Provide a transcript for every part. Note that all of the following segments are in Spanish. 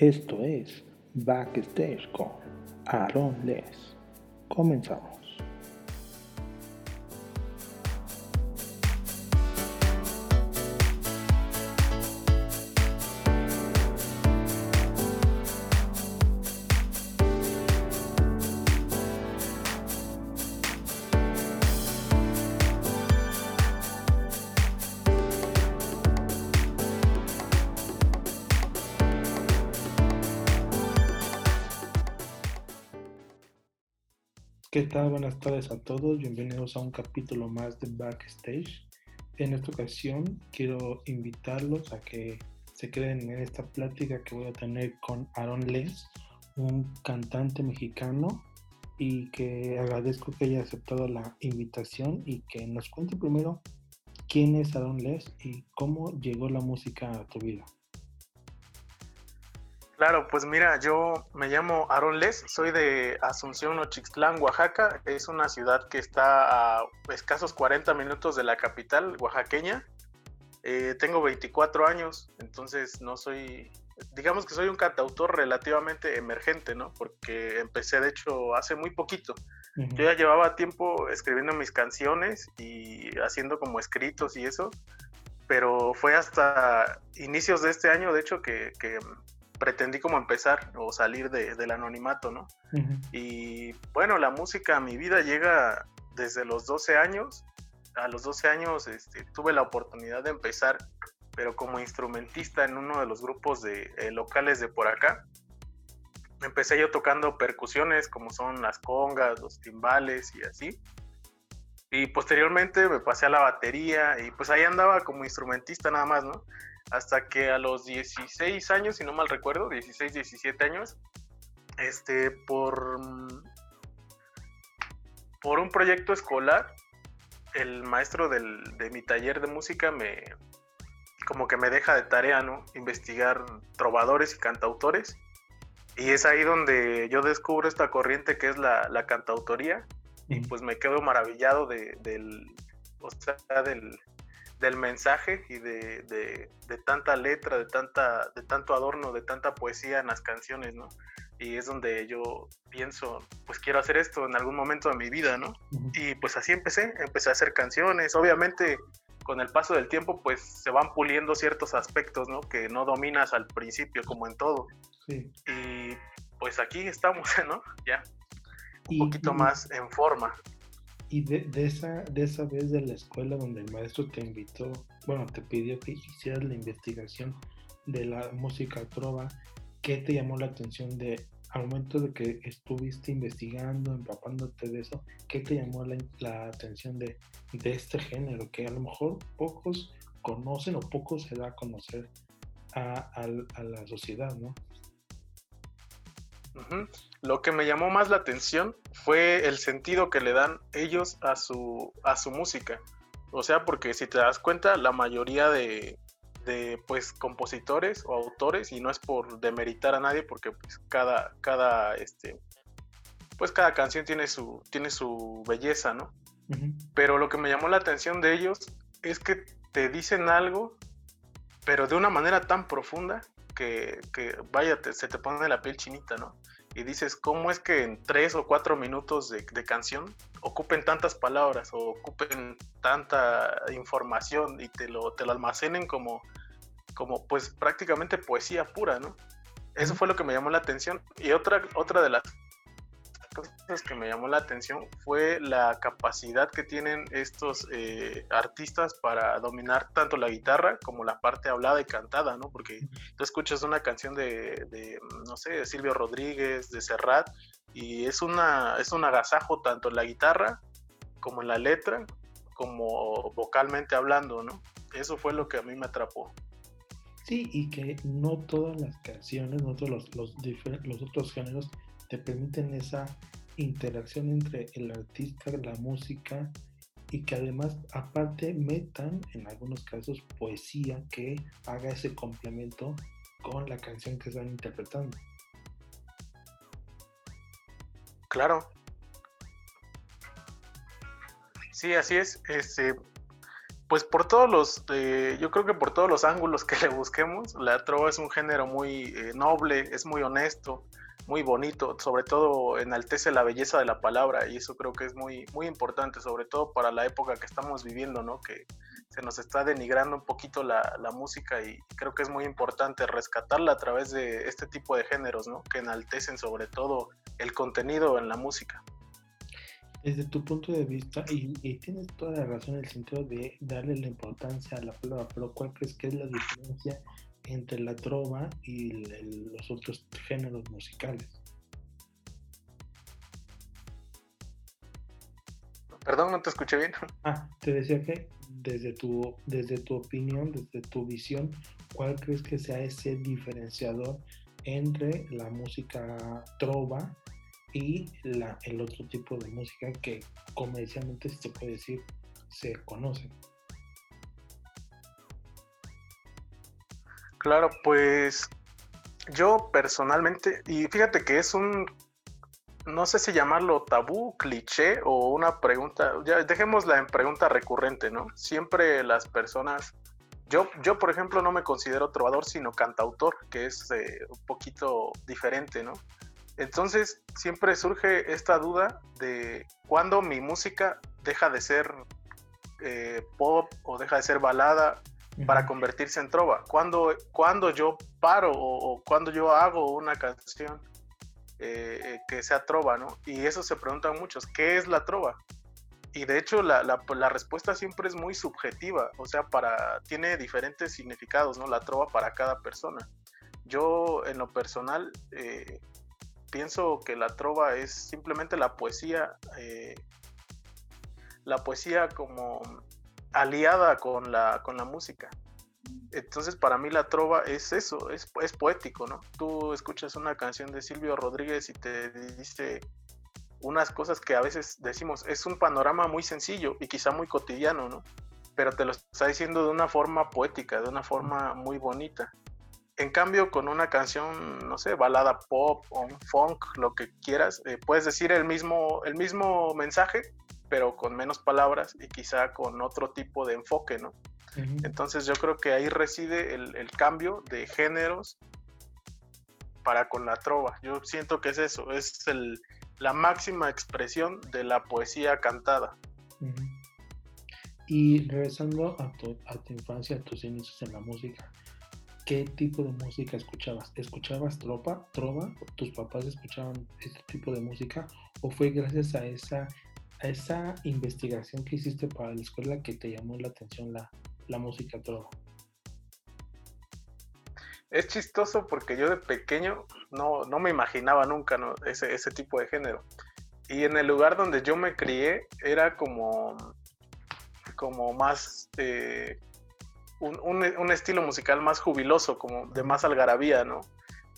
Esto es Backstage con Aaron Les. Comenzamos. Buenas tardes a todos. Bienvenidos a un capítulo más de Backstage. En esta ocasión quiero invitarlos a que se queden en esta plática que voy a tener con Aaron Les, un cantante mexicano, y que agradezco que haya aceptado la invitación y que nos cuente primero quién es Aaron Les y cómo llegó la música a tu vida. Claro, pues mira, yo me llamo Aaron Les, soy de Asunción, Ochixtlán, Oaxaca. Es una ciudad que está a escasos 40 minutos de la capital oaxaqueña. Eh, tengo 24 años, entonces no soy, digamos que soy un cantautor relativamente emergente, ¿no? Porque empecé, de hecho, hace muy poquito. Yo ya llevaba tiempo escribiendo mis canciones y haciendo como escritos y eso, pero fue hasta inicios de este año, de hecho, que, que pretendí como empezar o salir de, del anonimato, ¿no? Y bueno, la música a mi vida llega desde los 12 años. A los 12 años este, tuve la oportunidad de empezar, pero como instrumentista en uno de los grupos de eh, locales de por acá. Empecé yo tocando percusiones como son las congas, los timbales y así. Y posteriormente me pasé a la batería y pues ahí andaba como instrumentista nada más, ¿no? Hasta que a los 16 años, si no mal recuerdo, 16, 17 años, este, por, por un proyecto escolar, el maestro del, de mi taller de música me, como que me deja de tarea, ¿no? Investigar trovadores y cantautores. Y es ahí donde yo descubro esta corriente que es la, la cantautoría. Y pues me quedo maravillado de, del, o sea, del, del mensaje y de, de, tanta letra, de, tanta, de tanto adorno, de tanta poesía en las canciones, ¿no? Y es donde yo pienso, pues quiero hacer esto en algún momento de mi vida, ¿no? Y pues así empecé, empecé a hacer canciones, obviamente con el paso del tiempo pues se van puliendo ciertos aspectos, ¿no? Que no dominas al principio como en todo. Sí. Y pues aquí estamos, ¿no? Ya, un poquito más en forma. Y de, de, esa, de esa vez de la escuela donde el maestro te invitó, bueno, te pidió que hicieras la investigación de la música trova, ¿qué te llamó la atención de, al momento de que estuviste investigando, empapándote de eso, qué te llamó la, la atención de, de, este género que a lo mejor pocos conocen o pocos se da a conocer a, a, a la sociedad, ¿no? Lo que me llamó más la atención fue el sentido que le dan ellos a su, a su música. O sea, porque si te das cuenta, la mayoría de, de pues compositores o autores, y no es por demeritar a nadie, porque pues cada, cada este pues cada canción tiene su, tiene su belleza, ¿no? Pero lo que me llamó la atención de ellos es que te dicen algo, pero de una manera tan profunda que, que vaya, se te pone la piel chinita, ¿no? Y dices, ¿cómo es que en tres o cuatro minutos de, canción ocupen tantas palabras o ocupen tanta información y te lo, te lo almacenen como, como pues prácticamente poesía pura, ¿no? Eso fue lo que me llamó la atención. Y otra, otra de las cosas que me llamó la atención fue la capacidad que tienen estos eh, artistas para dominar tanto la guitarra como la parte hablada y cantada, ¿no? Porque tú escuchas una canción de, no sé, de Silvio Rodríguez, de Serrat, y es, una, es un agasajo tanto en la guitarra como en la letra, como vocalmente hablando, ¿no? Eso fue lo que a mí me atrapó. Sí, y que no todas las canciones, no todos los, los, los otros géneros te permiten esa interacción entre el artista, la música y que además aparte metan en algunos casos poesía que haga ese complemento con la canción que están interpretando. Claro. Sí, así es. Este, pues por todos los, eh, yo creo que por todos los ángulos que le busquemos, la trova es un género muy eh, noble, es muy honesto, muy bonito, sobre todo enaltece la belleza de la palabra y eso creo que es muy, muy importante, sobre todo para la época que estamos viviendo, ¿no? Que se nos está denigrando un poquito la, la música y creo que es muy importante rescatarla a través de este tipo de géneros, ¿no? Que enaltecen sobre todo el contenido en la música desde tu punto de vista, y, tienes toda la razón en el sentido de darle la importancia a la palabra, pero ¿cuál crees que es la diferencia entre la trova y los otros géneros musicales? Perdón, no te escuché bien. Ah, te decía que desde tu, desde tu opinión, desde tu visión, ¿cuál crees que sea ese diferenciador entre la música trova y la, el otro tipo de música que comercialmente se puede decir se conoce. Claro, pues yo personalmente, y fíjate que es un, no sé si llamarlo tabú, cliché o una pregunta, ya dejémosla en pregunta recurrente, ¿no? Siempre las personas, yo, yo por ejemplo no me considero trovador, sino cantautor, que es eh, un poquito diferente, ¿no? Entonces siempre surge esta duda de cuándo mi música deja de ser eh, pop o deja de ser balada para convertirse en trova. Cuando, cuando yo paro o, cuando yo hago una canción eh, que sea trova, ¿no? Y eso se preguntan muchos, ¿qué es la trova? Y de hecho la, la, respuesta siempre es muy subjetiva, o sea, para, tiene diferentes significados, ¿no? La trova para cada persona. Yo en lo personal eh, pienso que la trova es simplemente la poesía, eh, la poesía como aliada con la, con la música. Entonces para mí la trova es eso, es, es poético, ¿no? Tú escuchas una canción de Silvio Rodríguez y te dice unas cosas que a veces decimos, es un panorama muy sencillo y quizá muy cotidiano, ¿no? Pero te lo está diciendo de una forma poética, de una forma muy bonita. En cambio, con una canción, no sé, balada pop o un funk, lo que quieras, eh, puedes decir el mismo, el mismo mensaje, pero con menos palabras y quizá con otro tipo de enfoque, ¿no? Entonces yo creo que ahí reside el, cambio de géneros para con la trova. Yo siento que es eso, es el, la máxima expresión de la poesía cantada. Y regresando a tu, a tu infancia, a tus inicios en la música, ¿qué tipo de música escuchabas? ¿Escuchabas tropa, trova? ¿Tus papás escuchaban este tipo de música? ¿O fue gracias a esa, esa investigación que hiciste para la escuela que te llamó la atención la, la música trova? Es chistoso porque yo de pequeño no, no me imaginaba nunca ese, ese tipo de género. Y en el lugar donde yo me crié era como, como más eh, un, estilo musical más jubiloso, como de más algarabía, ¿no?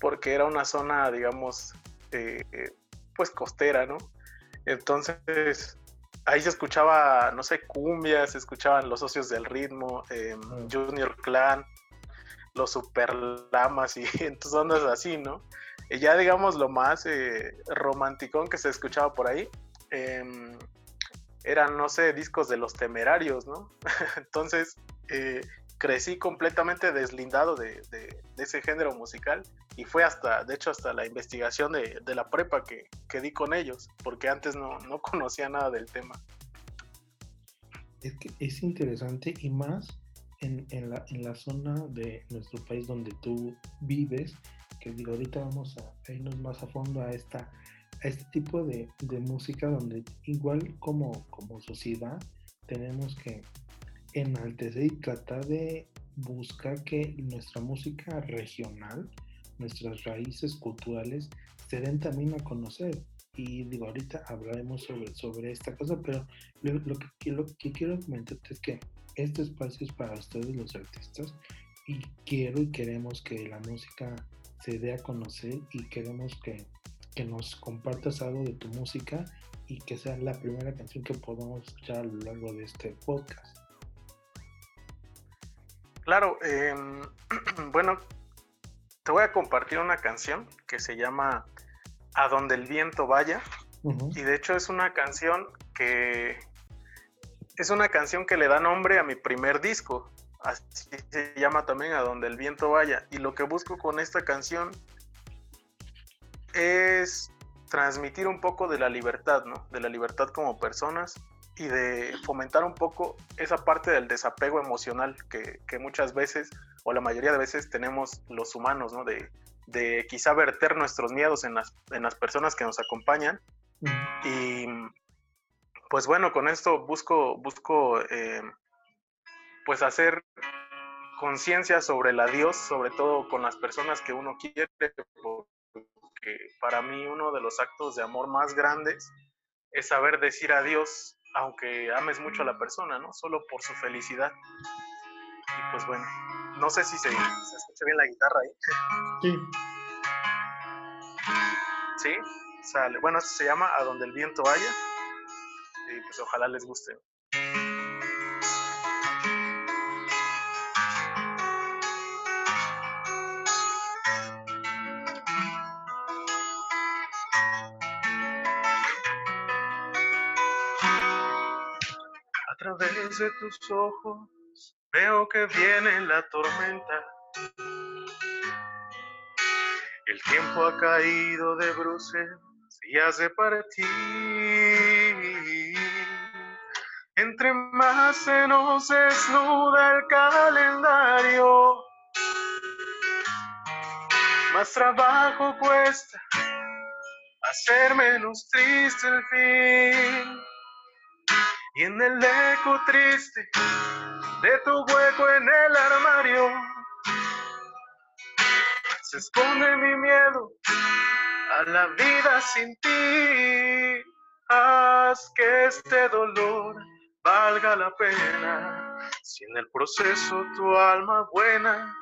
Porque era una zona, digamos, eh, pues costera, ¿no? Entonces, ahí se escuchaba, no sé, cumbia, se escuchaban los socios del ritmo, ah. Junior Clan, los Super Lamas y entonces ondas así, ¿no? Y ya digamos lo más eh, romanticón que se escuchaba por ahí, em, eran, no sé, discos de los temerarios, ¿no? entonces, eh, crecí completamente deslindado de, ese género musical y fue hasta, de hecho, hasta la investigación de, la prepa que, que, di con ellos, porque antes no, no conocía nada del tema. Es que es interesante y más en, en, la, en la zona de nuestro país donde tú vives, que digo, ahorita vamos a irnos más a fondo a esta a este tipo de, de música donde igual como, como sociedad tenemos que enaltecer y tratar de buscar que nuestra música regional, nuestras raíces culturales, se den también a conocer. Y digo, ahorita hablaremos sobre, sobre esta cosa, pero lo, que, quiero comentarte es que este espacio es para ustedes los artistas y quiero y queremos que la música se dé a conocer y queremos que, que nos compartas algo de tu música y que sea la primera canción que podamos escuchar a lo largo de este podcast. Claro, em, bueno, te voy a compartir una canción que se llama A donde el viento vaya. Y de hecho es una canción que es una canción que le da nombre a mi primer disco. Así se llama también A Donde el Viento Vaya. Y lo que busco con esta canción es transmitir un poco de la libertad, ¿no? De la libertad como personas y de fomentar un poco esa parte del desapego emocional que, muchas veces, o la mayoría de veces, tenemos los humanos, ¿no? De, de quizá verter nuestros miedos en las, en las personas que nos acompañan. Y pues bueno, con esto busco, busco eh, pues hacer conciencia sobre el adiós, sobre todo con las personas que uno quiere, porque para mí uno de los actos de amor más grandes es saber decir adiós, aunque ames mucho a la persona, ¿no? Solo por su felicidad. Y pues bueno, no sé si se, se escucha bien la guitarra ahí. Sí. Sí, sale. Bueno, esto se llama A donde el viento vaya. Y pues ojalá les guste. De tus ojos veo que viene la tormenta el tiempo ha caído de bruces y hace partir. Entre más se nos desnuda el calendario, más trabajo cuesta hacer menos triste el fin. Y en el eco triste de tu hueco en el armario, se esconde mi miedo a la vida sin ti. Haz que este dolor valga la pena. Si en el proceso tu alma buena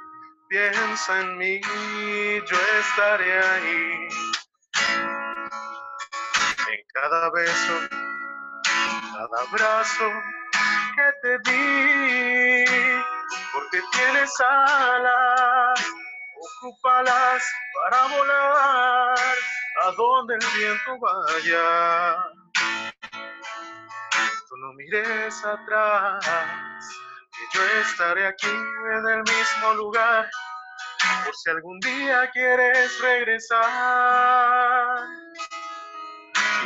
piensa en mí, yo estaré ahí. En cada beso, cada abrazo que te di, porque tienes alas Ocúpalas para volar a donde el viento vaya. Tú no mires atrás, que yo estaré aquí en el mismo lugar, por si algún día quieres regresar.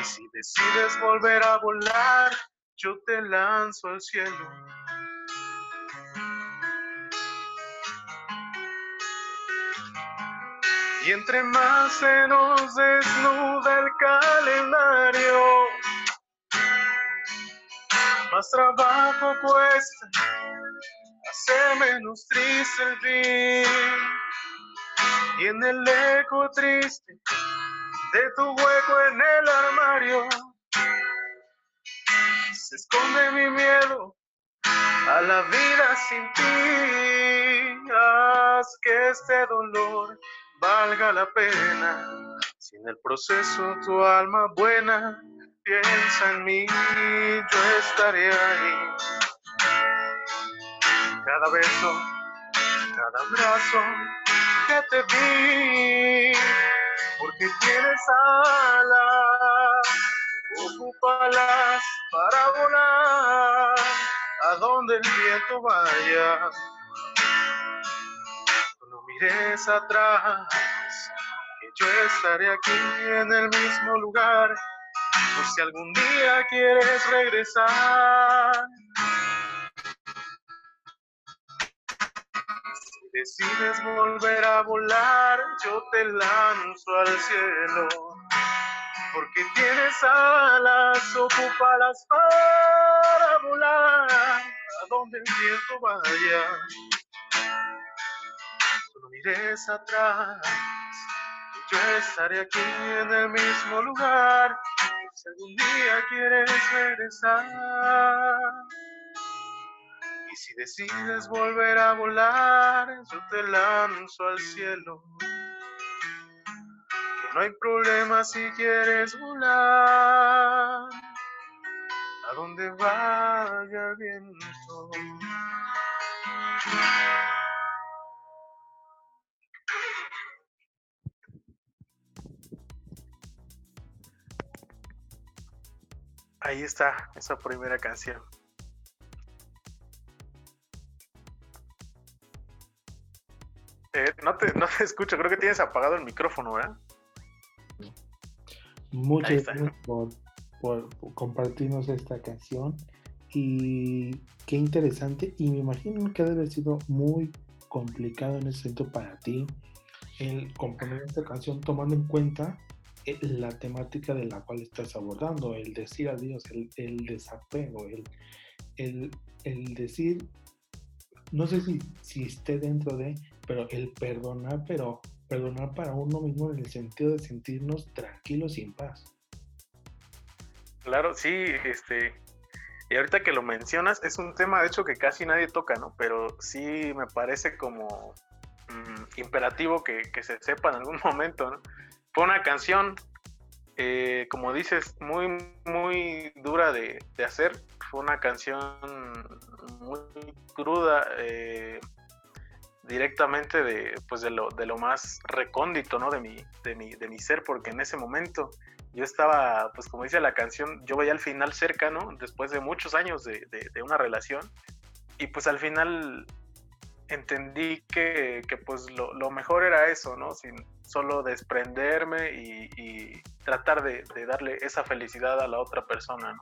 Si decides volver a volar, yo te lanzo al cielo Y entre más se nos desnuda el calendario, más trabajo cuesta hacer menos triste el fin. Y en el eco triste de tu hueco en el armario, se esconde mi miedo a la vida sin ti. Haz que este dolor valga la pena. Si en el proceso tu alma buena piensa en mí, yo estaré ahí. Cada beso, cada abrazo que te di, porque tienes alas, ocúpalas para volar a donde el viento vaya mires atrás, que yo estaré aquí en el mismo lugar, por si algún día quieres regresar. Decides volver a volar, yo te lanzo al cielo, porque tienes alas, ocúpalas para volar. A donde el viento vaya mires atrás, yo estaré aquí en el mismo lugar, si algún día quieres regresar. Si decides volver a volar, yo te lanzo al cielo. Que no hay problema si quieres volar, a donde vaya el viento. Ahí está, esa primera canción. No te, no te escucho, creo que tienes apagado el micrófono, ¿verdad? Muchas gracias por, por, compartirnos esta canción y qué interesante y me imagino que debe haber sido muy complicado en ese sentido para ti el componer esta canción tomando en cuenta eh, la temática de la cual estás abordando, el decir adiós, el, el desapego, el, el, el, decir, no sé si, si esté dentro de, pero el perdonar, pero perdonar para uno mismo en el sentido de sentirnos tranquilos y en paz. Claro, sí, este, y ahorita que lo mencionas, es un tema de hecho que casi nadie toca, ¿no? Pero sí me parece como mm, imperativo que, se sepa en algún momento, ¿no? Fue una canción, eh, como dices, muy, muy dura de, hacer. Fue una canción muy cruda, eh, directamente de, pues de, lo, de lo más recóndito, ¿no? De mi, de, mi, de mi ser, porque en ese momento yo estaba, pues como dice la canción, yo veía al final cerca, ¿no? Después de muchos años de, una relación. Y pues al final entendí que, pues lo, mejor era eso, ¿no? Sin solo desprenderme y, tratar de, darle esa felicidad a la otra persona.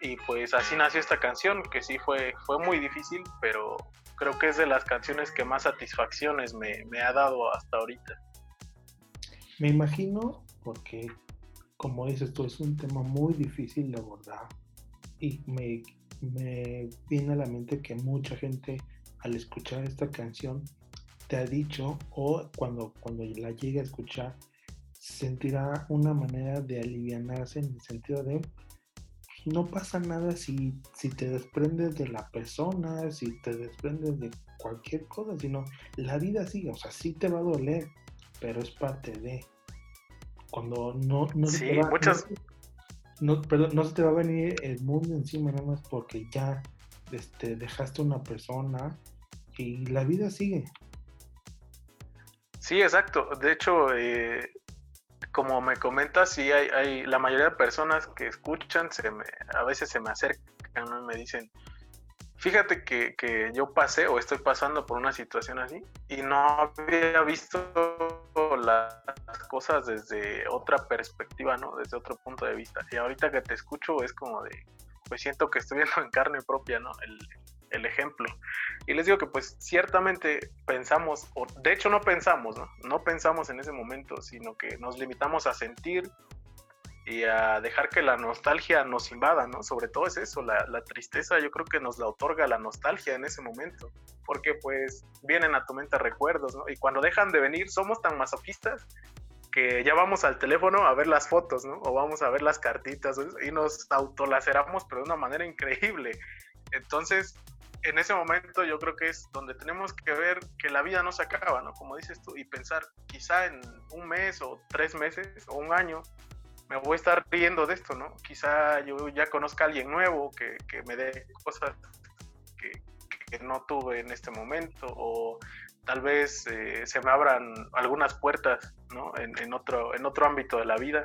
Y pues así nació esta canción, que sí fue, fue muy difícil, pero creo que es de las canciones que más satisfacciones me, me ha dado hasta ahorita. Me imagino, porque como dices tú, es un tema muy difícil de abordar y me, viene a la mente que mucha gente al escuchar esta canción te ha dicho o cuando, cuando la llegue a escuchar sentirá una manera de aliviarse en el sentido de no pasa nada si, si te desprendes de la persona, si te desprendes de cualquier cosa, sino la vida sigue, o sea, sí te va a doler, pero es parte de cuando no, no se te va, muchas... no, perdón, no se te va a venir el mundo encima nada más porque ya este, dejaste una persona y la vida sigue. Sí, exacto. De hecho, eh, como me comentas, sí hay, hay, la mayoría de personas que escuchan, se me, a veces se me acercan y me dicen, fíjate que, que, yo pasé o estoy pasando por una situación así y no había visto las cosas desde otra perspectiva, ¿no? Desde otro punto de vista. Y ahorita que te escucho es como de, pues siento que estoy viendo en carne propia, ¿no? El, el ejemplo. Y les digo que pues ciertamente pensamos, o de hecho no pensamos, ¿no? No pensamos en ese momento, sino que nos limitamos a sentir y a dejar que la nostalgia nos invada, ¿no? Sobre todo es eso, la, la, tristeza yo creo que nos la otorga la nostalgia en ese momento, porque pues vienen a tu mente recuerdos, ¿no? Y cuando dejan de venir somos tan masoquistas que ya vamos al teléfono a ver las fotos, ¿no? O vamos a ver las cartitas y nos autolaceramos, pero de una manera increíble. Entonces, en ese momento yo creo que es donde tenemos que ver que la vida no se acaba, ¿no? Como dices tú, y pensar quizá en un mes o tres meses o un año me voy a estar riendo de esto, ¿no? Quizá yo ya conozca a alguien nuevo que, me dé cosas que, no tuve en este momento o tal vez eh, se me abran algunas puertas, ¿no? En, otro, en otro ámbito de la vida.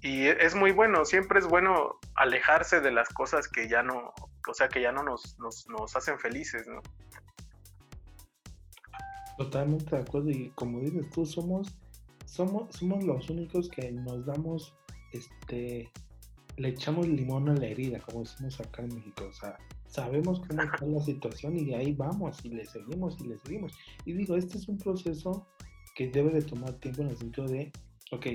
Y es muy bueno, siempre es bueno alejarse de las cosas que ya no, o sea, que ya no nos, nos, nos hacen felices, ¿no? Totalmente de acuerdo y como dices tú, somos somos, somos los únicos que nos damos, este, le echamos limón a la herida, como decimos acá en México. O sea, sabemos cómo está la situación y ahí vamos y le seguimos y le seguimos. Y digo, este es un proceso que debe de tomar tiempo en el sentido de, ok,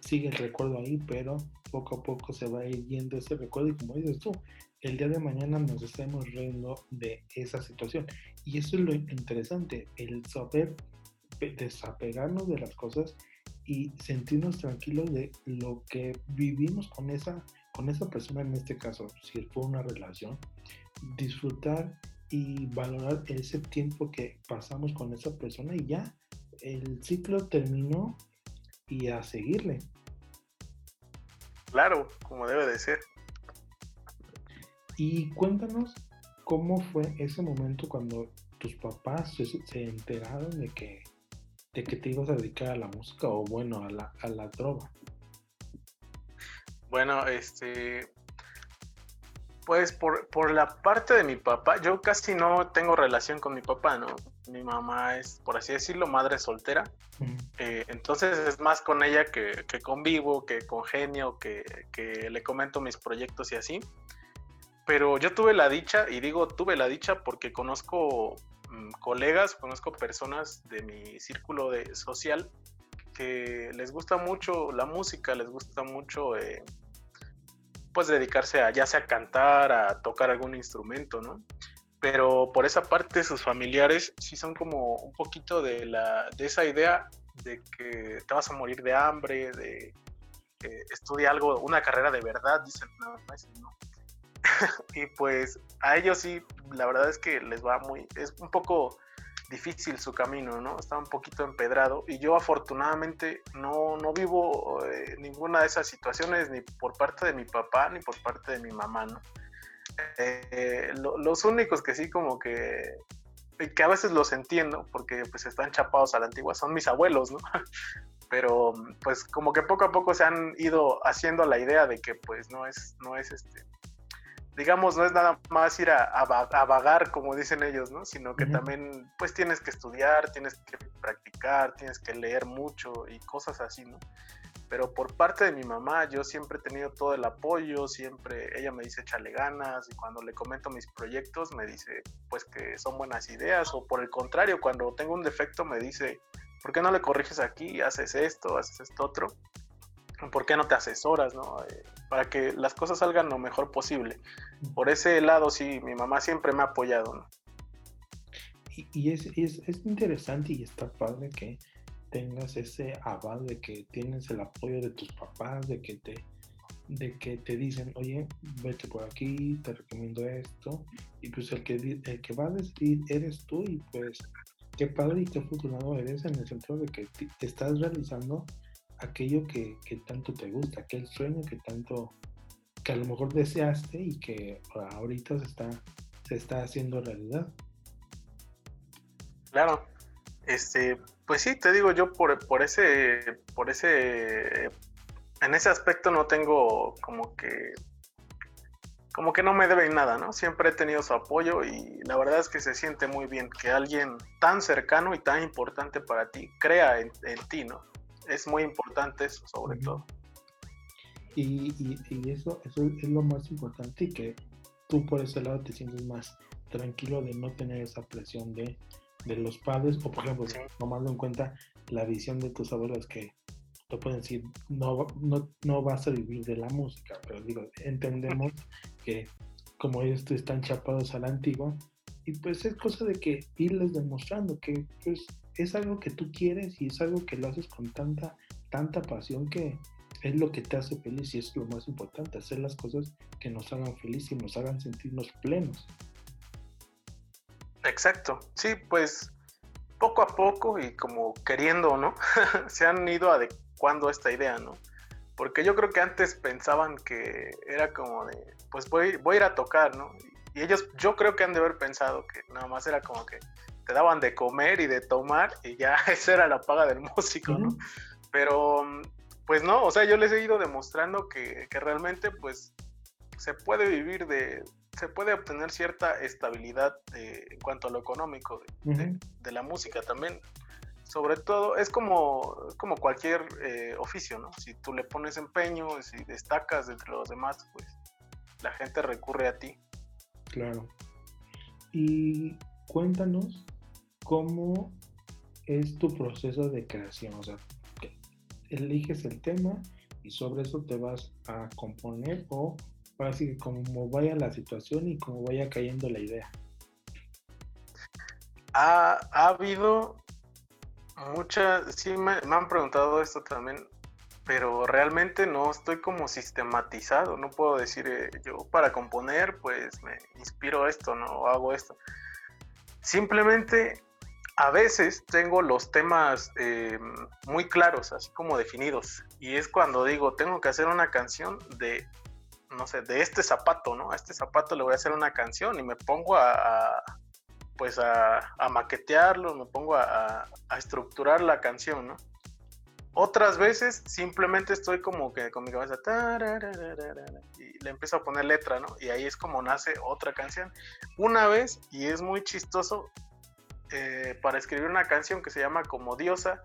sigue el recuerdo ahí, pero poco a poco se va ir yendo ese recuerdo y como dices tú, el día de mañana nos estemos riendo de esa situación. Y eso es lo interesante, el saber desapegarnos de las cosas y sentirnos tranquilos de lo que vivimos con esa, con esa persona, en este caso, si fue una relación, disfrutar y valorar ese tiempo que pasamos con esa persona y ya el ciclo terminó y a seguirle. Claro, como debe de ser. Y cuéntanos cómo fue ese momento cuando tus papás se enteraron de que de que te ibas a dedicar a la música o bueno, a la, a la droga? Bueno, este, pues por, por, la parte de mi papá, yo casi no tengo relación con mi papá, ¿no? mi mamá es, por así decirlo, madre soltera. Eh, entonces es más con ella que, que convivo, que congenio, que, que, le comento mis proyectos y así. Pero yo tuve la dicha, y digo tuve la dicha porque conozco mm, colegas, conozco personas de mi círculo de, social que les gusta mucho la música, les gusta mucho eh, pues dedicarse a ya sea cantar, a tocar algún instrumento, ¿no? Pero por esa parte sus familiares sí son como un poquito de, la, de esa idea de que te vas a morir de hambre, de que estudia algo, una carrera de verdad, dicen más, ¿no? y pues a ellos sí, la verdad es que les va muy, es un poco difícil su camino, ¿no? Está un poquito empedrado y yo afortunadamente no, no vivo eh, ninguna de esas situaciones ni por parte de mi papá ni por parte de mi mamá, ¿no? Eh, los únicos que sí como que que a veces los entiendo porque pues están chapados a la antigua son mis abuelos, ¿no? Pero pues como que poco a poco se han ido haciendo la idea de que pues no es no es este digamos, no es nada más ir a, vagar, como dicen ellos, ¿no? Sino que también, pues tienes que estudiar, tienes que practicar, tienes que leer mucho y cosas así, ¿no? Pero por parte de mi mamá, yo siempre he tenido todo el apoyo, siempre ella me dice échale ganas y cuando le comento mis proyectos me dice pues que son buenas ideas o por el contrario, cuando tengo un defecto me dice, ¿por qué no le corriges aquí? Haces esto, haces esto otro. ¿Por qué no te asesoras, no? Eh, para que las cosas salgan lo mejor posible. Por ese lado, sí, mi mamá siempre me ha apoyado, ¿no? Y, es, es, interesante y está padre que tengas ese aval de que tienes el apoyo de tus papás, de que te, de que te dicen, oye, vete por aquí, te recomiendo esto, y pues el que, el que va a decidir eres tú, y pues qué padre y qué afortunado eres en el sentido de que te estás realizando aquello que, tanto te gusta, aquel sueño que tanto, que a lo mejor deseaste y que ahorita se está, se está haciendo realidad. Claro, este, pues sí, te digo, yo por, por ese, por ese, en ese aspecto no tengo como que, como que no me deben nada, ¿no? Siempre he tenido su apoyo y la verdad es que se siente muy bien que alguien tan cercano y tan importante para ti crea en, en ti, ¿no? Es muy importante eso, sobre todo. Y, y, eso, eso es lo más importante y que tú por ese lado te sientes más tranquilo de no tener esa presión de, de los padres. O por ejemplo, tomando en cuenta la visión de tus abuelos que te pueden decir, no, no, no vas a vivir de la música, pero digo, entendemos que como ellos están chapados a la antigua, y pues es cosa de que irles demostrando que pues es algo que tú quieres y es algo que lo haces con tanta, tanta pasión que es lo que te hace feliz y es lo más importante, hacer las cosas que nos hagan feliz y nos hagan sentirnos plenos. Exacto, sí, pues poco a poco y como queriendo, ¿no? Se han ido adecuando a esta idea, ¿no? Porque yo creo que antes pensaban que era como de, pues voy, voy a ir a tocar, ¿no? Y ellos, yo creo que han de haber pensado que nada más era como que te daban de comer y de tomar y ya esa era la paga del músico, ¿no? Pero pues no, o sea, yo les he ido demostrando que, realmente pues se puede vivir de, se puede obtener cierta estabilidad en cuanto a lo económico de, la música también. Sobre todo, es como, como cualquier eh, oficio, ¿no? Si tú le pones empeño, si destacas entre los demás, pues la gente recurre a ti. Claro. Y cuéntanos cómo es tu proceso de creación. O sea, eliges el tema y sobre eso te vas a componer o así como vaya la situación y como vaya cayendo la idea. Ha, ha habido muchas, sí me, han preguntado esto también, pero realmente no estoy como sistematizado, no puedo decir eh, yo para componer pues me inspiro esto, no hago esto. Simplemente a veces tengo los temas eh, muy claros, así como definidos. Y es cuando digo, tengo que hacer una canción de, no sé, de este zapato, ¿no? A este zapato le voy a hacer una canción y me pongo a, pues a, maquetearlo, me pongo a, estructurar la canción, ¿no? Otras veces simplemente estoy como que con mi cabeza y le empiezo a poner letra, ¿no? Y ahí es como nace otra canción. Una vez, y es muy chistoso, eh, para escribir una canción que se llama Como Diosa,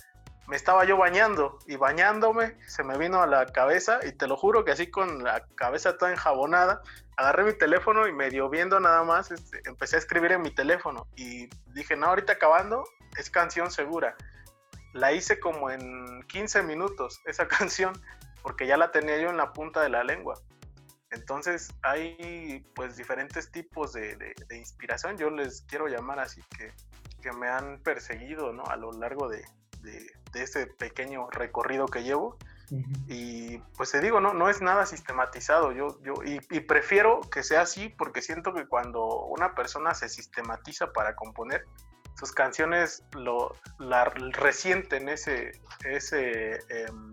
me estaba yo bañando y bañándome se me vino a la cabeza y te lo juro que así con la cabeza toda enjabonada, agarré mi teléfono y medio viendo nada más, este, empecé a escribir en mi teléfono y dije, no, ahorita acabando, es canción segura. La hice como en 15 minutos, esa canción, porque ya la tenía yo en la punta de la lengua. Entonces hay pues diferentes tipos de, inspiración, yo les quiero llamar así, que, que me han perseguido ¿no? a lo largo de, de, este pequeño recorrido que llevo. Y pues te digo, no, no es nada sistematizado. Yo, yo, y, prefiero que sea así porque siento que cuando una persona se sistematiza para componer, sus canciones lo la resienten ese, ese em,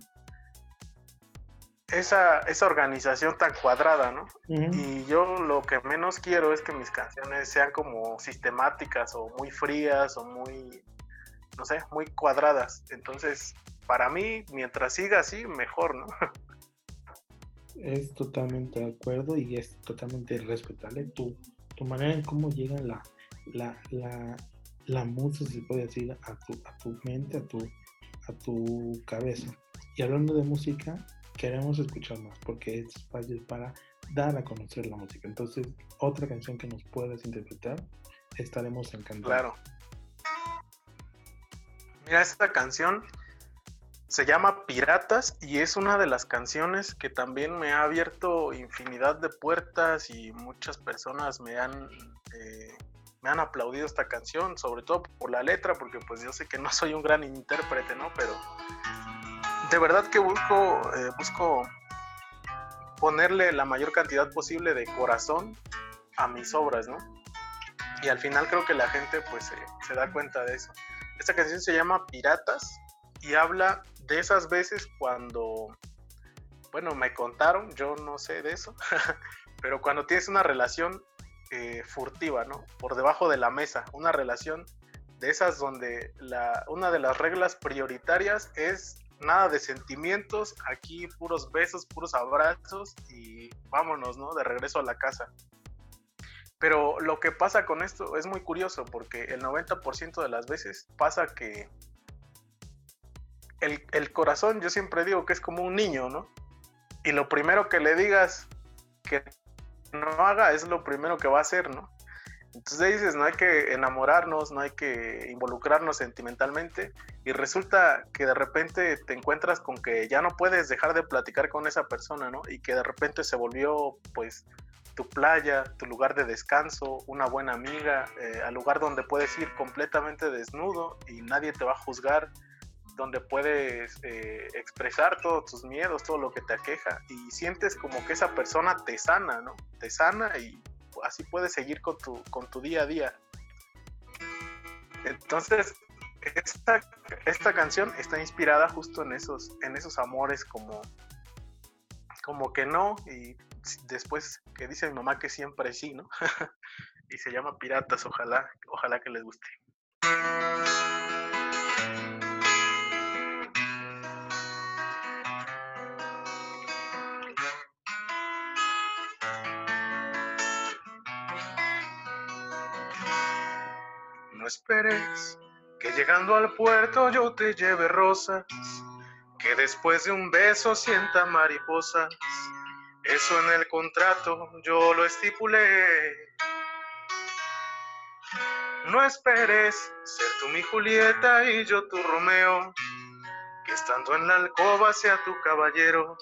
esa, esa organización tan cuadrada, ¿no? Y yo lo que menos quiero es que mis canciones sean como sistemáticas o muy frías o muy, no sé, muy cuadradas. Entonces, para mí, mientras siga así, mejor, ¿no? Es totalmente de acuerdo y es totalmente respetable tu, tu manera en cómo llega la, la, la, la música, se puede decir, a tu, a tu mente, a tu, a tu cabeza. Y hablando de música, queremos escuchar más porque es fácil para dar a conocer la música. Entonces, otra canción que nos puedas interpretar, estaremos encantados. Claro. Mira, esta canción se llama Piratas y es una de las canciones que también me ha abierto infinidad de puertas y muchas personas me han, eh, me han aplaudido esta canción, sobre todo por la letra, porque pues yo sé que no soy un gran intérprete, ¿no? Pero de verdad que busco, eh, busco ponerle la mayor cantidad posible de corazón a mis obras, ¿no? Y al final creo que la gente pues se da cuenta de eso. Esta canción se llama Piratas y habla de esas veces cuando, bueno, me contaron, yo no sé de eso, pero cuando tienes una relación eh, furtiva, ¿no? Por debajo de la mesa, una relación de esas donde la, una de las reglas prioritarias es nada de sentimientos, aquí puros besos, puros abrazos y vámonos, ¿no? De regreso a la casa. Pero lo que pasa con esto es muy curioso porque el 90% de las veces pasa que el, el, corazón, yo siempre digo que es como un niño, ¿no? Y lo primero que le digas que no haga es lo primero que va a hacer, ¿no? Entonces dices, no hay que enamorarnos, no hay que involucrarnos sentimentalmente y resulta que de repente te encuentras con que ya no puedes dejar de platicar con esa persona, ¿no? Y que de repente se volvió pues tu playa, tu lugar de descanso, una buena amiga, eh, al lugar donde puedes ir completamente desnudo y nadie te va a juzgar, donde puedes eh, expresar todos tus miedos, todo lo que te aqueja y sientes como que esa persona te sana, ¿no? Te sana y así puedes seguir con tu, con tu día a día. Entonces, esta, esta canción está inspirada justo en esos, en esos amores como, como que no, y después que dice mi mamá que siempre sí, ¿no? y se llama Piratas, ojalá, ojalá que les guste. Esperes que llegando al puerto yo te lleve rosas, que después de un beso sienta mariposas. Eso en el contrato yo lo estipulé. No esperes ser tú mi Julieta y yo tu Romeo, que estando en la alcoba sea tu caballero.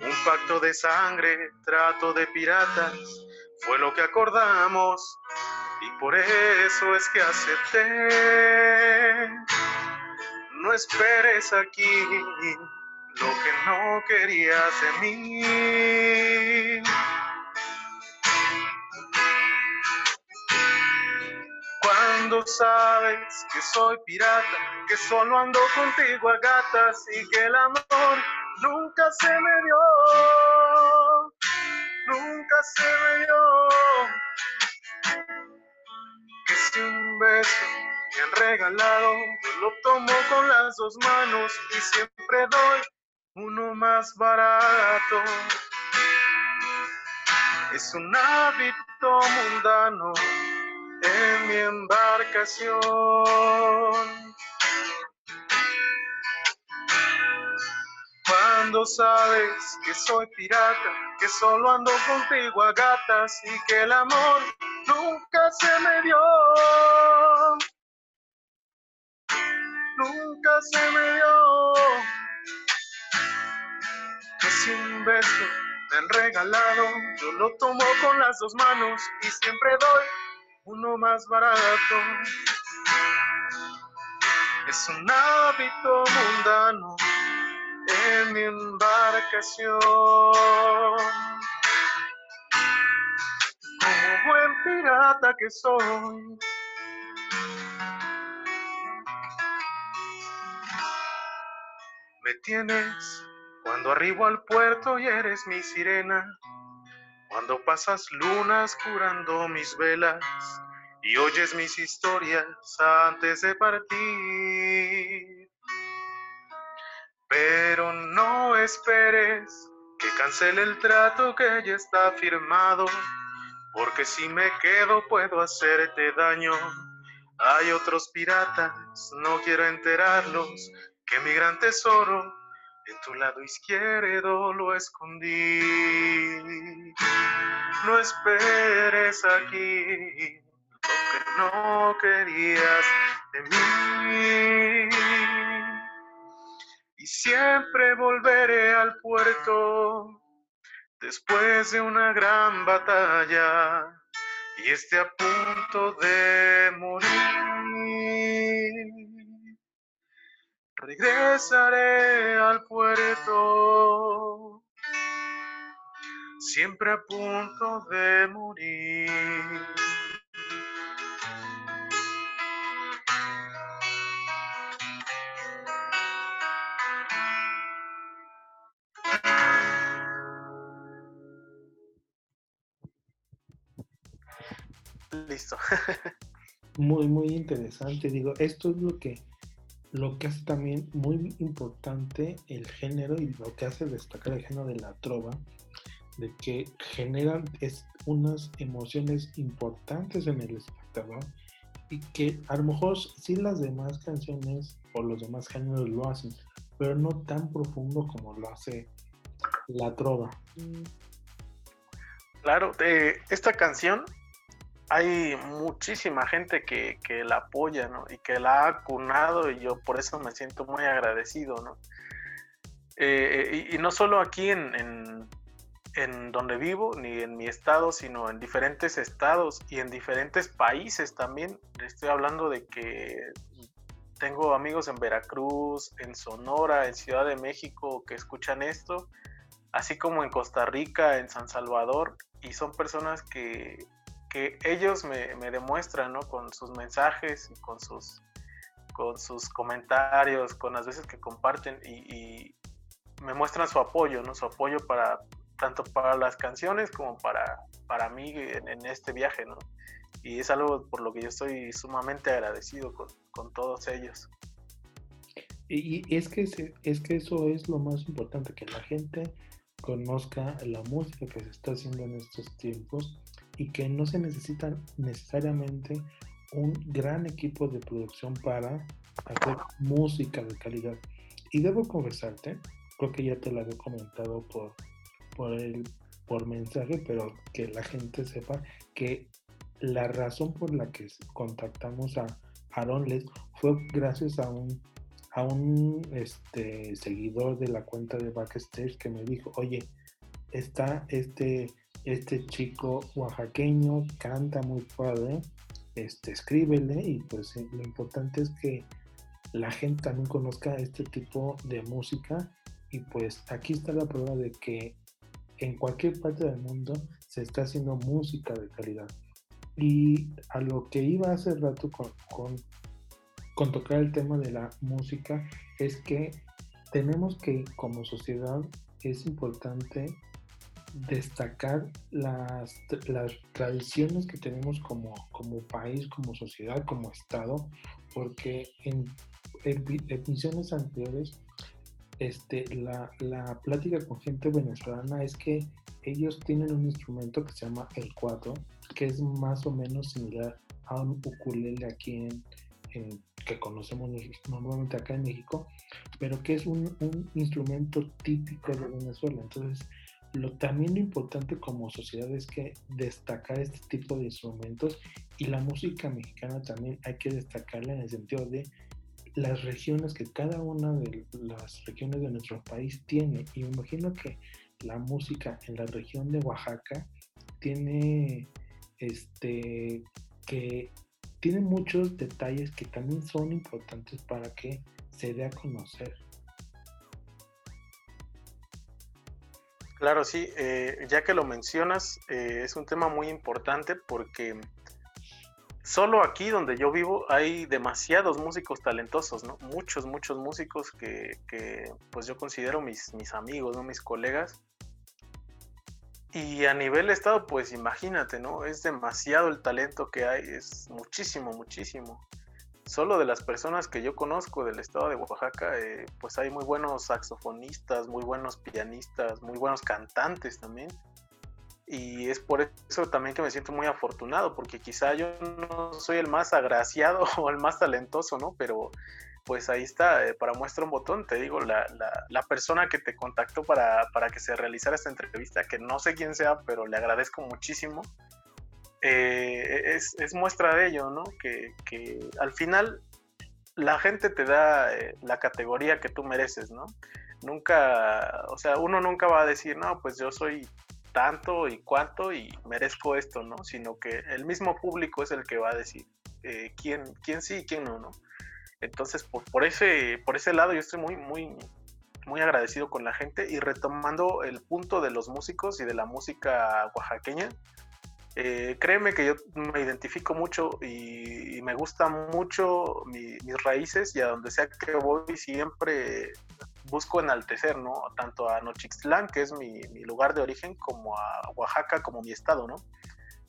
Un pacto de sangre, trato de piratas, fue lo que acordamos y por eso es que acepté. No esperes aquí lo que no querías de mí. Cuando sabes que soy pirata, que solo ando contigo a gatas y que el amor nunca se me dio, nunca se me dio beso me han regalado, lo tomo con las dos manos y siempre doy uno más barato. Es un hábito mundano en mi embarcación. Cuando sabes que soy pirata, que solo ando contigo a gatas y que el amor nunca se me dio. Nunca se me dio. Si un beso me han regalado, yo lo tomo con las dos manos y siempre doy uno más barato. Es un hábito mundano en mi embarcación. Buen pirata que soy. Me tienes cuando arribo al puerto y eres mi sirena. Cuando pasas lunas curando mis velas y oyes mis historias antes de partir. Pero no esperes que cancele el trato que ya está firmado, porque si me quedo puedo hacerte daño. Hay otros piratas, no quiero enterarlos, que mi gran tesoro en tu lado izquierdo lo escondí. No esperes aquí lo no querías de mí y siempre volveré al puerto después de una gran batalla y esté a punto de morir. Regresaré al puerto, siempre a punto de morir. muy, muy interesante. Digo, esto es lo que, lo que hace también muy importante el género y lo que hace destacar el género de la trova, de que generan es, unas emociones importantes en el espectador y que a lo mejor sí las demás canciones o los demás géneros lo hacen, pero no tan profundo como lo hace la trova. Claro, de esta canción hay muchísima gente que, la apoya, ¿no? Y que la ha cunado y yo por eso me siento muy agradecido, ¿no? Eh, y, no solo aquí en, en, donde vivo, ni en mi estado, sino en diferentes estados y en diferentes países también. Estoy hablando de que tengo amigos en Veracruz, en Sonora, en Ciudad de México que escuchan esto, así como en Costa Rica, en San Salvador, y son personas que que ellos me, demuestran, ¿no? Con sus mensajes, con sus, con sus comentarios, con las veces que comparten y, me muestran su apoyo, ¿no? Su apoyo para, tanto para las canciones como para, para mí en, este viaje, ¿no? Y es algo por lo que yo estoy sumamente agradecido con, con todos ellos. Y, es, que es que eso es lo más importante, que la gente conozca la música que se está haciendo en estos tiempos y que no se necesita necesariamente un gran equipo de producción para hacer música de calidad. Y debo confesarte, creo que ya te lo había comentado por, por, el, por mensaje, pero que la gente sepa que la razón por la que contactamos a Aaron Les fue gracias a un, a un este, seguidor de la cuenta de Backstage que me dijo, oye, está este este chico oaxaqueño canta muy padre, este, escríbele y pues eh, lo importante es que la gente también conozca este tipo de música y pues aquí está la prueba de que en cualquier parte del mundo se está haciendo música de calidad. Y a lo que iba hace rato con, con, con tocar el tema de la música es que tenemos que como sociedad es importante destacar las, las tradiciones que tenemos como, como país, como sociedad, como Estado, porque en, en anteriores este, la, la, plática con gente venezolana es que ellos tienen un instrumento que se llama el cuatro, que es más o menos similar a un ukulele aquí en, que conocemos normalmente acá en México, pero que es un, un instrumento típico de Venezuela. Entonces, lo, también lo importante como sociedad es que destacar este tipo de instrumentos y la música mexicana también hay que destacarla en el sentido de las regiones que cada una de las regiones de nuestro país tiene. Y me imagino que la música en la región de Oaxaca tiene este que tiene muchos detalles que también son importantes para que se dé a conocer. Claro, sí, eh, ya que lo mencionas, eh, es un tema muy importante porque solo aquí donde yo vivo hay demasiados músicos talentosos, ¿no? Muchos, muchos músicos que, que pues yo considero mis, mis amigos, ¿no? Mis colegas. Y a nivel estado, pues imagínate, ¿no? Es demasiado el talento que hay, es muchísimo, muchísimo solo de las personas que yo conozco del estado de Oaxaca, eh, pues hay muy buenos saxofonistas, muy buenos pianistas, muy buenos cantantes también. Y es por eso también que me siento muy afortunado, porque quizá yo no soy el más agraciado o el más talentoso, ¿no? Pero pues ahí está, eh, para muestra un botón, te digo, la, la, persona que te contactó para, para que se realizara esta entrevista, que no sé quién sea, pero le agradezco muchísimo eh, es, muestra de ello, ¿no? Que, al final la gente te da eh, la categoría que tú mereces, ¿no? Nunca, o sea, uno nunca va a decir, no, pues yo soy tanto y cuánto y merezco esto, ¿no? Sino que el mismo público es el que va a decir eh, quién, quién sí y quién no, ¿no? Entonces, por, por, ese, por ese lado yo estoy muy, muy, muy agradecido con la gente y retomando el punto de los músicos y de la música oaxaqueña, eh, créeme que yo me identifico mucho y, me gustan mucho mis raíces y a donde sea que voy siempre busco enaltecer, ¿no? Tanto a Nochixtlán, que es mi, lugar de origen, como a Oaxaca, como mi estado, ¿no?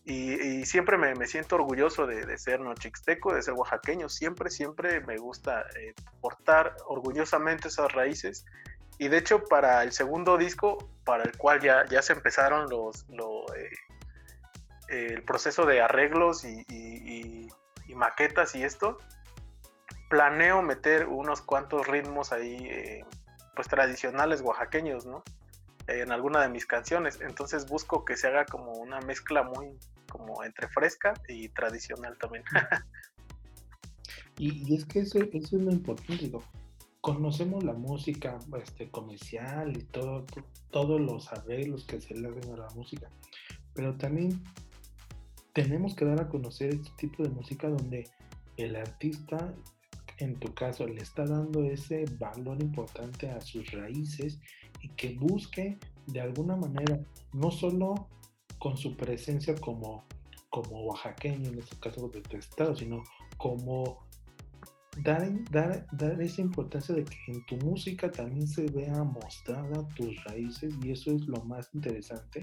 Y, siempre me, siento orgulloso de, ser nochixteco, de ser oaxaqueño. Siempre, siempre me gusta eh, portar orgullosamente esas raíces. Y de hecho, para el segundo disco, para el cual ya, ya se empezaron los, eh, el proceso de arreglos y, maquetas y esto, planeo meter unos cuantos ritmos ahí, eh, pues tradicionales oaxaqueños, ¿no? En alguna de mis canciones. Entonces busco que se haga como una mezcla muy, como entre fresca y tradicional también. y, es que eso, eso es lo importante, digo. Conocemos la música este, comercial y todo, todos los arreglos que se le hacen a la música, pero también tenemos que dar a conocer este tipo de música donde el artista, en tu caso, le está dando ese valor importante a sus raíces y que busque de alguna manera, no solo con su presencia como, como oaxaqueño, en este caso de tu estado, sino como dar, dar, dar esa importancia de que en tu música también se vea mostrada tus raíces y eso es lo más interesante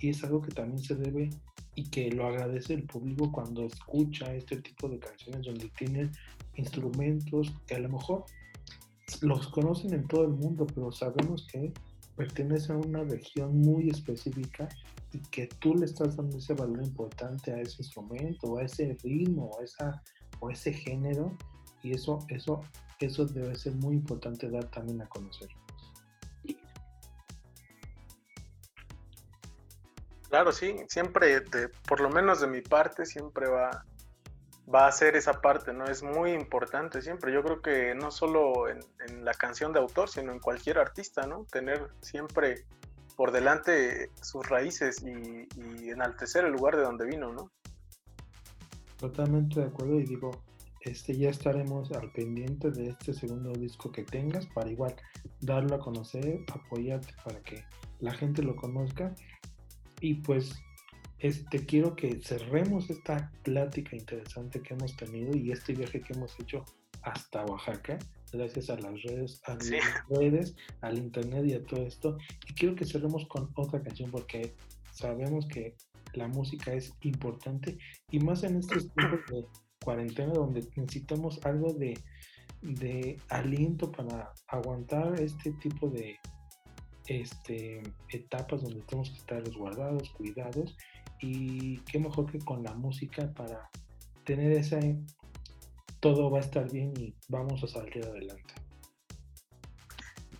y es algo que también se debe y que lo agradece el público cuando escucha este tipo de canciones donde tienen instrumentos que a lo mejor los conocen en todo el mundo, pero sabemos que pertenecen a una región muy específica y que tú le estás dando ese valor importante a ese instrumento, a ese ritmo, a esa, o ese género, y eso, eso, eso debe ser muy importante dar también a conocer. Claro, sí, siempre, de, por lo menos de mi parte, siempre va, va a ser esa parte, ¿no? Es muy importante siempre. Yo creo que no solo en, la canción de autor, sino en cualquier artista, ¿no? Tener siempre por delante sus raíces y, enaltecer el lugar de donde vino, ¿no? Totalmente de acuerdo y digo, este ya estaremos al pendiente de este segundo disco que tengas para igual darlo a conocer, apoyarte para que la gente lo conozca y pues este, quiero que cerremos esta plática interesante que hemos tenido y este viaje que hemos hecho hasta Oaxaca, gracias a las redes, a las redes, al internet y a todo esto. Y quiero que cerremos con otra canción porque sabemos que la música es importante y más en estos tiempos de cuarentena donde necesitamos algo de, de aliento para aguantar este tipo de, este, etapas donde tenemos que estar resguardados, cuidados y qué mejor que con la música para tener ese todo va a estar bien y vamos a salir adelante.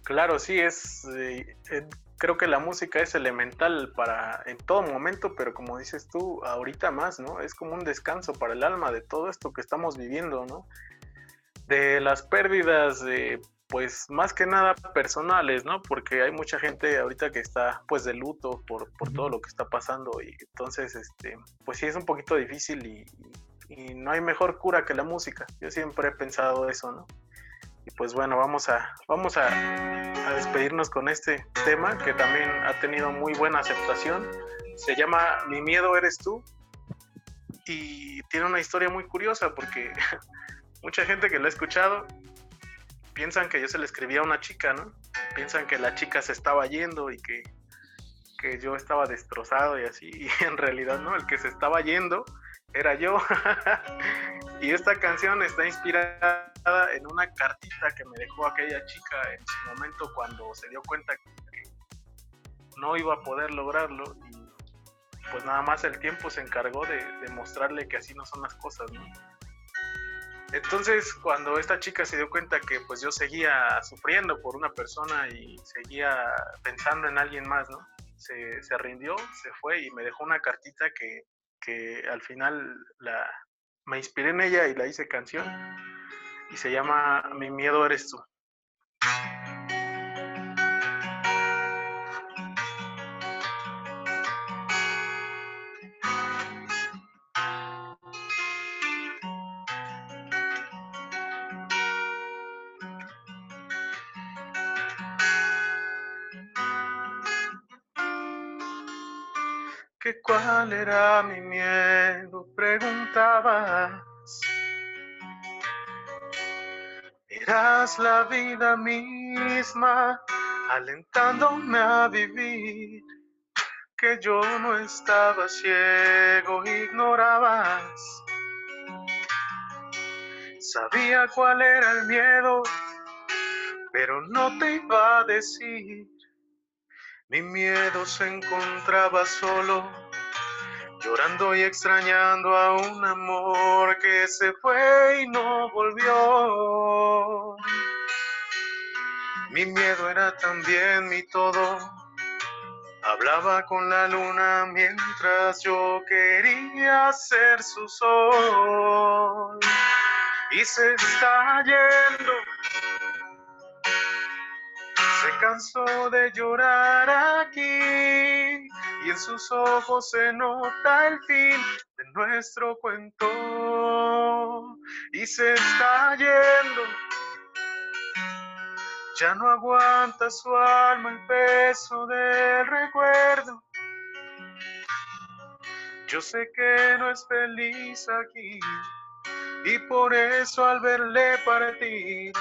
Claro, sí, es. Eh, creo que la música es elemental para en todo momento, pero como dices tú, ahorita más, ¿no? Es como un descanso para el alma de todo esto que estamos viviendo, ¿no? De las pérdidas de pues más que nada personales, ¿no? Porque hay mucha gente ahorita que está pues de luto por, por todo lo que está pasando y entonces, este, pues sí es un poquito difícil y, y, no hay mejor cura que la música. Yo siempre he pensado eso, ¿no? Y pues bueno, vamos a, vamos a, a despedirnos con este tema que también ha tenido muy buena aceptación. Se llama Mi miedo eres tú y tiene una historia muy curiosa porque mucha gente que lo ha escuchado piensan que yo se le escribía a una chica, ¿no? Piensan que la chica se estaba yendo y que, que yo estaba destrozado y así, y en realidad no, el que se estaba yendo era yo. y esta canción está inspirada en una cartita que me dejó aquella chica en su momento cuando se dio cuenta que no iba a poder lograrlo y pues nada más el tiempo se encargó de, de mostrarle que así no son las cosas, ¿no? Entonces, cuando esta chica se dio cuenta que pues yo seguía sufriendo por una persona y seguía pensando en alguien más, ¿no? Se, se rindió, se fue y me dejó una cartita que, que al final la, me inspiré en ella y la hice canción y se llama Mi miedo eres tú. Cuál era mi miedo, preguntabas. Eras la vida misma, alentándome a vivir, que yo no estaba ciego, ignorabas. Sabía cuál era el miedo, pero no te iba a decir mi miedo se encontraba solo, llorando y extrañando a un amor que se fue y no volvió. Mi miedo era también mi todo. Hablaba con la luna mientras yo quería ser su sol. Y se está yendo se cansó de llorar aquí y en sus ojos se nota el fin de nuestro cuento y se está yendo. Ya no aguanta su alma el peso del recuerdo. Yo sé que no es feliz aquí y por eso al verle partir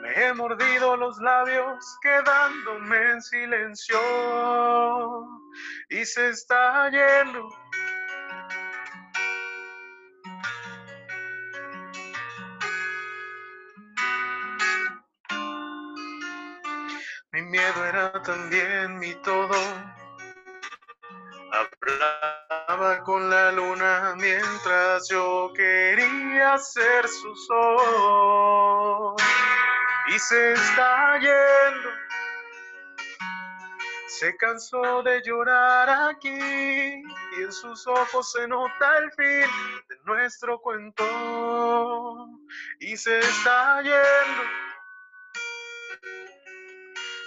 me he mordido los labios quedándome en silencio y se está yendo. Mi miedo era también mi todo. Hablaba con la luna mientras yo quería ser su sol y se está yendo. Se cansó de llorar aquí y en sus ojos se nota el fin de nuestro cuento y se está yendo.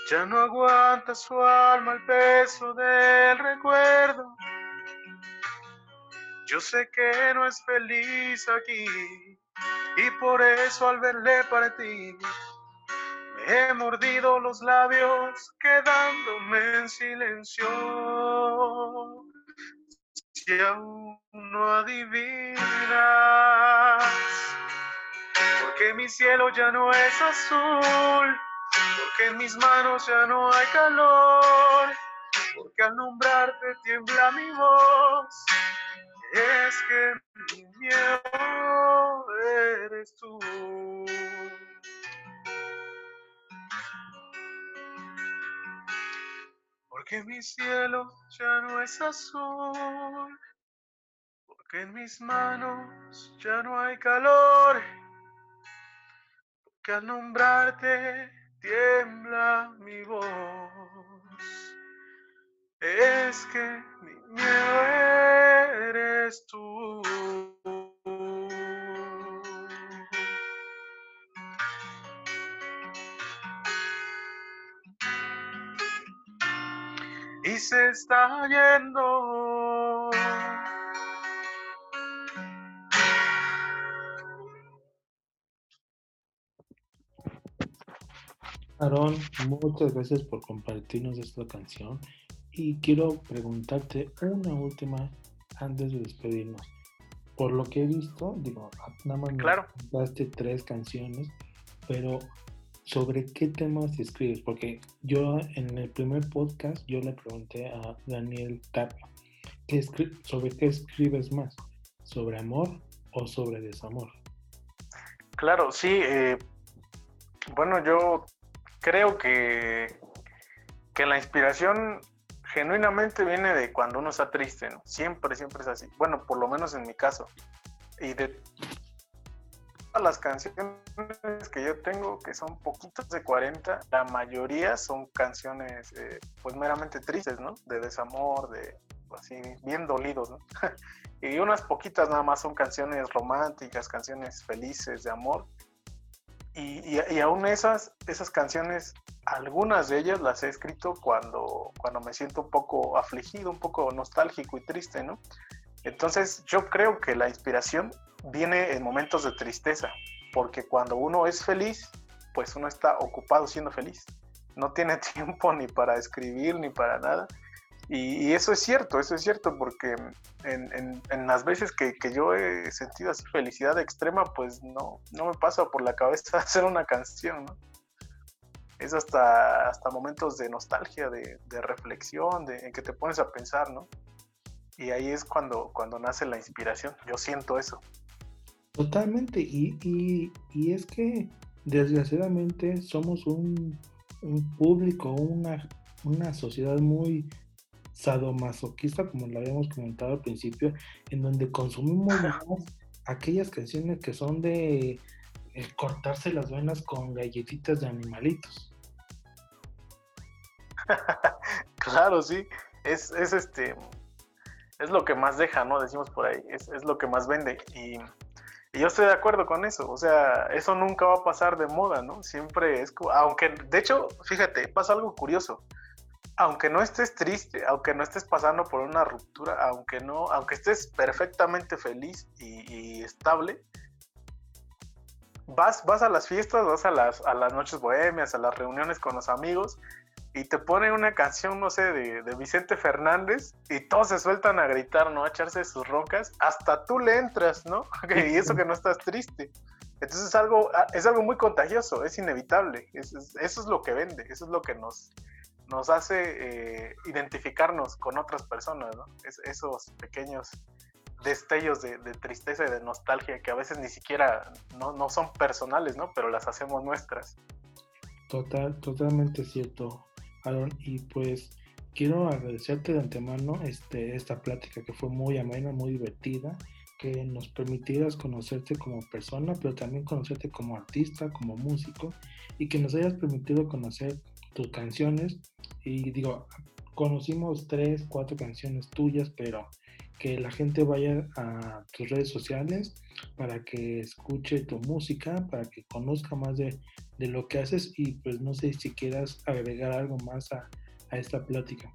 Ya no aguanta su alma el peso del recuerdo. Yo sé que no es feliz aquí y por eso al verle partir He mordido los labios quedándome en silencio. Si aún no adivinas, porque mi cielo ya no es azul, porque mis manos ya no hay calor, porque al nombrarte tiembla mi voz. Es que mi miedo eres tú. Porque mi cielo ya no es azul, que en mis manos ya no hay calor, que al nombrarte tiembla mi voz. Es que mi miedo eres tú. Y se está yendo. Aaron, muchas gracias por compartirnos esta canción y quiero preguntarte una última antes de despedirnos. Por lo que he visto, digo, nada más Claro. me tres canciones, pero ¿sobre qué temas escribes? Porque yo en el primer podcast yo le pregunté a Daniel Tapia, ¿qué ¿sobre qué escribes más? ¿Sobre amor o sobre desamor? Claro, sí. eh, bueno, yo creo que, que la inspiración genuinamente viene de cuando uno está triste, ¿no? Siempre, siempre es así. Bueno, por lo menos en mi caso. Y de las canciones que yo tengo, que son poquitas de 40, la mayoría son canciones eh, pues meramente tristes, ¿no? De desamor, de así bien dolidos, ¿no? y unas poquitas nada más son canciones románticas, canciones felices de amor. Y, y, y aún esas, esas canciones, algunas de ellas las he escrito cuando, cuando me siento un poco afligido, un poco nostálgico y triste, ¿no? Entonces yo creo que la inspiración viene en momentos de tristeza, porque cuando uno es feliz, pues uno está ocupado siendo feliz. No tiene tiempo ni para escribir ni para nada. Y, y eso es cierto, eso es cierto, porque en, en, en las veces que, que, yo he sentido así felicidad extrema, pues no, no me pasa por la cabeza hacer una canción, ¿no? Es hasta, hasta momentos de nostalgia, de, de reflexión, de, en que te pones a pensar, ¿no? Y ahí es cuando, cuando nace la inspiración. Yo siento eso. Totalmente. Y, y, y es que desgraciadamente somos un, un público, una, una sociedad muy sadomasoquista, como lo habíamos comentado al principio, en donde consumimos más aquellas canciones que son de el cortarse las venas con galletitas de animalitos. claro, sí. Es, es este es lo que más deja, ¿no? Decimos por ahí, es, es lo que más vende. Y, y, yo estoy de acuerdo con eso, o sea, eso nunca va a pasar de moda, ¿no? Siempre es, aunque, de hecho, fíjate, pasa algo curioso. Aunque no estés triste, aunque no estés pasando por una ruptura, aunque no, aunque estés perfectamente feliz y, y estable, vas, vas a las fiestas, vas a las, a las noches bohemias, a las reuniones con los amigos y te ponen una canción, no sé, de, de, Vicente Fernández y todos se sueltan a gritar, ¿no? A echarse sus roncas, hasta tú le entras, ¿no? y eso que no estás triste. Entonces es algo, es algo muy contagioso, es inevitable, es, es, eso es lo que vende, eso es lo que nos, nos hace eh, identificarnos con otras personas, ¿no? Es, esos pequeños destellos de, de, tristeza y de nostalgia que a veces ni siquiera no, no son personales, ¿no? Pero las hacemos nuestras. Total, totalmente cierto. Y pues quiero agradecerte de antemano este, esta plática que fue muy amena, muy divertida, que nos permitieras conocerte como persona, pero también conocerte como artista, como músico, y que nos hayas permitido conocer tus canciones. Y digo, conocimos tres, cuatro canciones tuyas, pero que la gente vaya a tus redes sociales para que escuche tu música, para que conozca más de, de lo que haces y pues no sé si quieras agregar algo más a, a esta plática.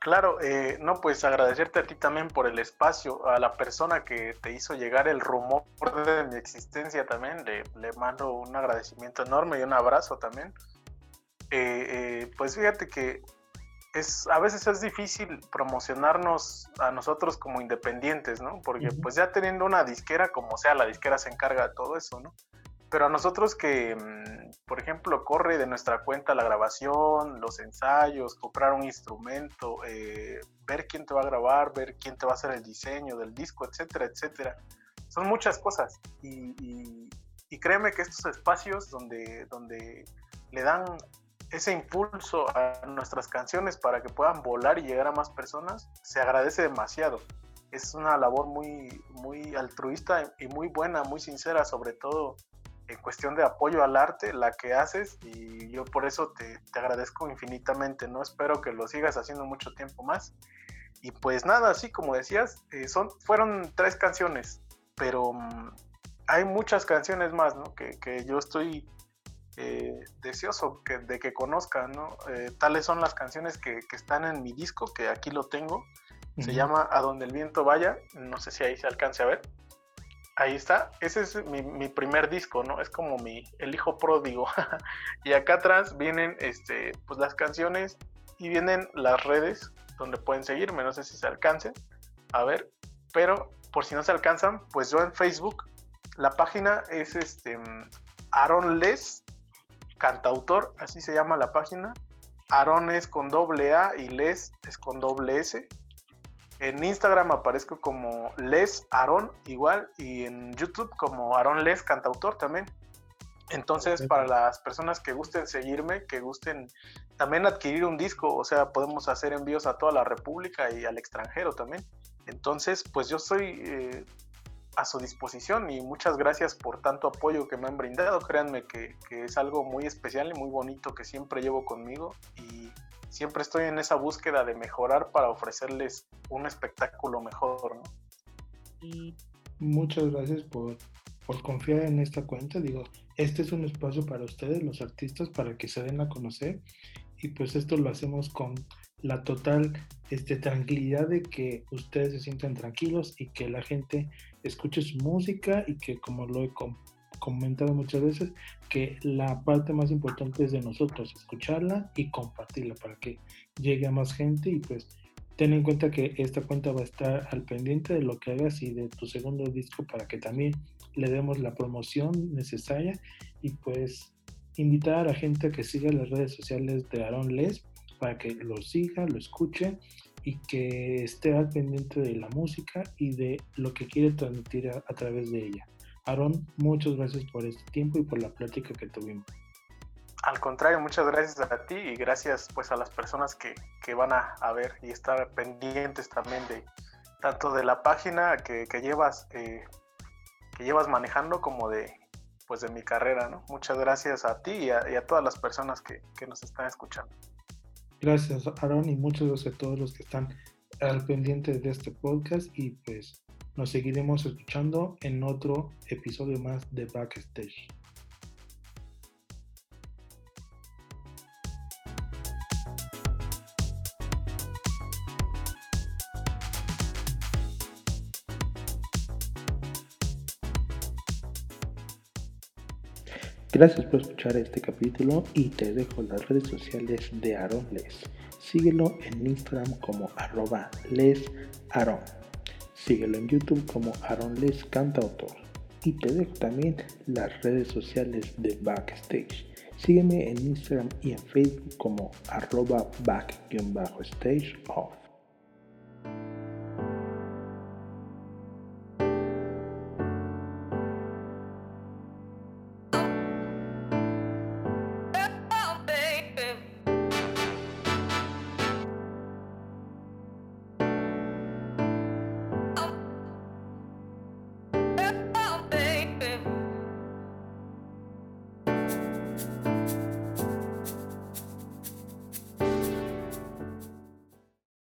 Claro, eh, no, pues agradecerte a ti también por el espacio, a la persona que te hizo llegar el rumor de mi existencia también, le, le mando un agradecimiento enorme y un abrazo también. Eh, eh, pues fíjate que es, a veces es difícil promocionarnos a nosotros como independientes, ¿no? Porque pues ya teniendo una disquera, como sea, la disquera se encarga de todo eso, ¿no? Pero a nosotros que, por ejemplo, corre de nuestra cuenta la grabación, los ensayos, comprar un instrumento, eh, ver quién te va a grabar, ver quién te va a hacer el diseño del disco, etcétera, etcétera. Son muchas cosas. Y, y, y créeme que estos espacios donde, donde le dan ese impulso a nuestras canciones para que puedan volar y llegar a más personas, se agradece demasiado. es una labor muy, muy altruista y muy buena, muy sincera, sobre todo en cuestión de apoyo al arte, la que haces y yo por eso te, agradezco infinitamente, ¿no? Espero que lo sigas haciendo mucho tiempo más. Y pues nada, así como decías, eh, son, fueron tres canciones, pero mm, hay muchas canciones más, ¿no? Que, que yo estoy eh, deseoso que, de que conozcan, ¿no? Eh, tales son las canciones que, que, están en mi disco, que aquí lo tengo. Se llama A donde el viento vaya, no sé si ahí se alcance a ver. Ahí está, ese es mi, primer disco, ¿no? Es como mi, el hijo pródigo. y acá atrás vienen este, pues las canciones y vienen las redes donde pueden seguirme, no sé si se alcancen a ver, pero por si no se alcanzan, pues yo en Facebook, la página es este Aaron Les, cantautor, así se llama la página. Aaron es con doble A y Les es con doble S. En Instagram aparezco como Les Aaron igual y en YouTube como Aaron Les Cantautor también. Entonces, para las personas que gusten seguirme, que gusten también adquirir un disco, o sea, podemos hacer envíos a toda la República y al extranjero también. Entonces, pues yo estoy eh, a su disposición y muchas gracias por tanto apoyo que me han brindado. Créanme que, que es algo muy especial y muy bonito que siempre llevo conmigo y siempre estoy en esa búsqueda de mejorar para ofrecerles un espectáculo mejor. ¿no? Muchas gracias por, por confiar en esta cuenta. Digo, este es un espacio para ustedes, los artistas, para que se den a conocer. Y pues esto lo hacemos con la total este, tranquilidad de que ustedes se sientan tranquilos y que la gente escuche su música y que como lo he comentado muchas veces que la parte más importante es de nosotros, escucharla y compartirla para que llegue a más gente y pues ten en cuenta que esta cuenta va a estar al pendiente de lo que hagas y de tu segundo disco para que también le demos la promoción necesaria y pues invitar a la gente a que siga las redes sociales de Aaron Les para que lo siga, lo escuche y que esté al pendiente de la música y de lo que quiere transmitir a través de ella. Aaron, muchas gracias por este tiempo y por la plática que tuvimos. Al contrario, muchas gracias a ti y gracias pues a las personas que, van a, ver y estar pendientes también de tanto de la página que, llevas eh, que llevas manejando como de pues de mi carrera, ¿no? Muchas gracias a ti y a, todas las personas que, que, nos están escuchando. Gracias, Aaron, y muchas gracias a todos los que están al pendiente de este podcast y pues nos seguiremos escuchando en otro episodio más de Backstage. Gracias por escuchar este capítulo y te dejo las redes sociales de Aaron Les. Síguelo en Instagram como arroba lesaaron. Síguelo en YouTube como Aaron Les Cantautor. Y te dejo también las redes sociales de Backstage. Sígueme en Instagram y en Facebook como arroba back-stage off.